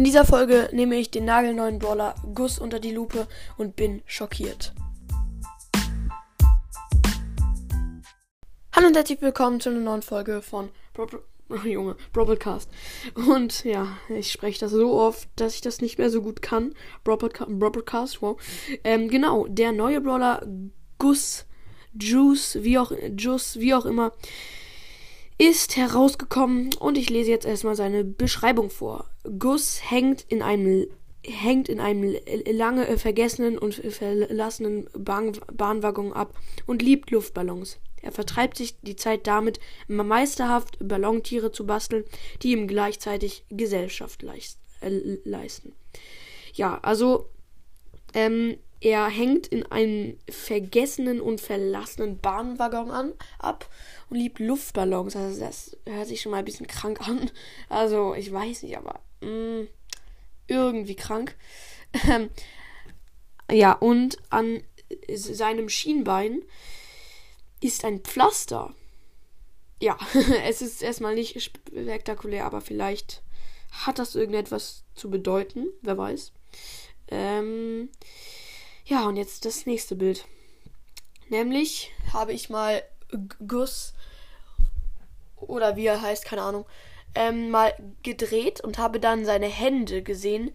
In dieser Folge nehme ich den nagelneuen Brawler Gus unter die Lupe und bin schockiert. Hallo und herzlich willkommen zu einer neuen Folge von Bro oh, Junge, Broadcast. Und ja, ich spreche das so oft, dass ich das nicht mehr so gut kann. Broadcast, wow. Ähm, genau, der neue Brawler Gus, Juice, wie auch, Juice, wie auch immer, ist herausgekommen und ich lese jetzt erstmal seine Beschreibung vor. Gus hängt in einem hängt in einem lange vergessenen und verlassenen Bahn Bahnwaggon ab und liebt Luftballons. Er vertreibt sich die Zeit damit, meisterhaft Ballontiere zu basteln, die ihm gleichzeitig Gesellschaft leist, äh, leisten. Ja, also ähm, er hängt in einem vergessenen und verlassenen Bahnwaggon an, ab und liebt Luftballons. Also das hört sich schon mal ein bisschen krank an. Also ich weiß nicht, aber mh, mm, irgendwie krank. Ähm, ja, und an seinem Schienbein ist ein Pflaster. Ja, es ist erstmal nicht spektakulär, aber vielleicht hat das irgendetwas zu bedeuten. Wer weiß. Ähm, ja, und jetzt das nächste Bild. Nämlich habe ich mal Gus oder wie er heißt, keine Ahnung, ähm, mal gedreht und habe dann seine Hände gesehen,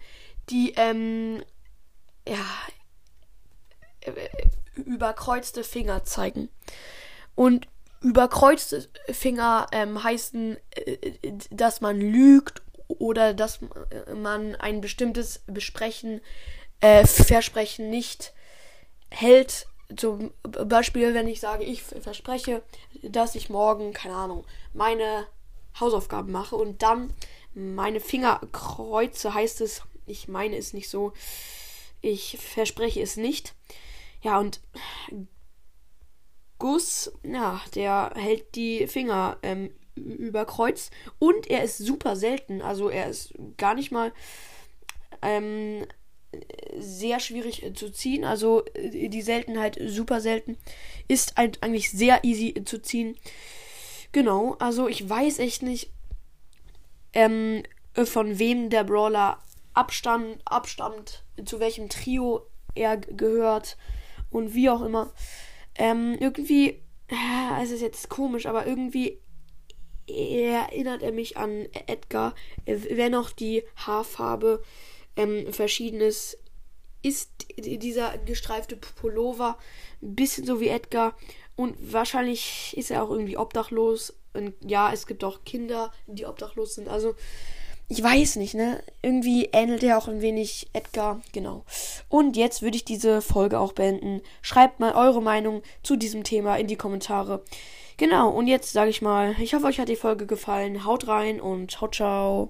die ähm, ja äh, überkreuzte Finger zeigen. Und überkreuzte Finger ähm, heißen, äh, dass man lügt oder dass man ein bestimmtes Besprechen äh, Versprechen nicht hält. Zum Beispiel, wenn ich sage, ich verspreche, dass ich morgen, keine Ahnung, meine Hausaufgaben mache und dann meine Finger kreuze, heißt es, ich meine es nicht so, ich verspreche es nicht. Ja, und Gus, ja, der hält die Finger ähm, über Kreuz und er ist super selten, also er ist gar nicht mal ähm, sehr schwierig äh, zu ziehen. Also äh, die Seltenheit super selten. Ist eigentlich sehr easy zu ziehen. Genau, also ich weiß echt nicht, ähm, von wem der Brawler abstammt, abstammt, zu welchem Trio er gehört und wie auch immer. Ähm, irgendwie, äh, es ist jetzt komisch, aber irgendwie erinnert er mich an Edgar, wenn auch die Haarfarbe ähm, verschiedenes ist dieser gestreifte Pullover ein bisschen so wie Edgar und wahrscheinlich ist er auch irgendwie obdachlos und ja, es gibt auch Kinder, die obdachlos sind. Also ich weiß nicht, ne? Irgendwie ähnelt er auch ein wenig Edgar, genau. Und jetzt würde ich diese Folge auch beenden. Schreibt mal eure Meinung zu diesem Thema in die Kommentare. Genau, und jetzt sage ich mal, ich hoffe, euch hat die Folge gefallen. Haut rein und ciao, ciao.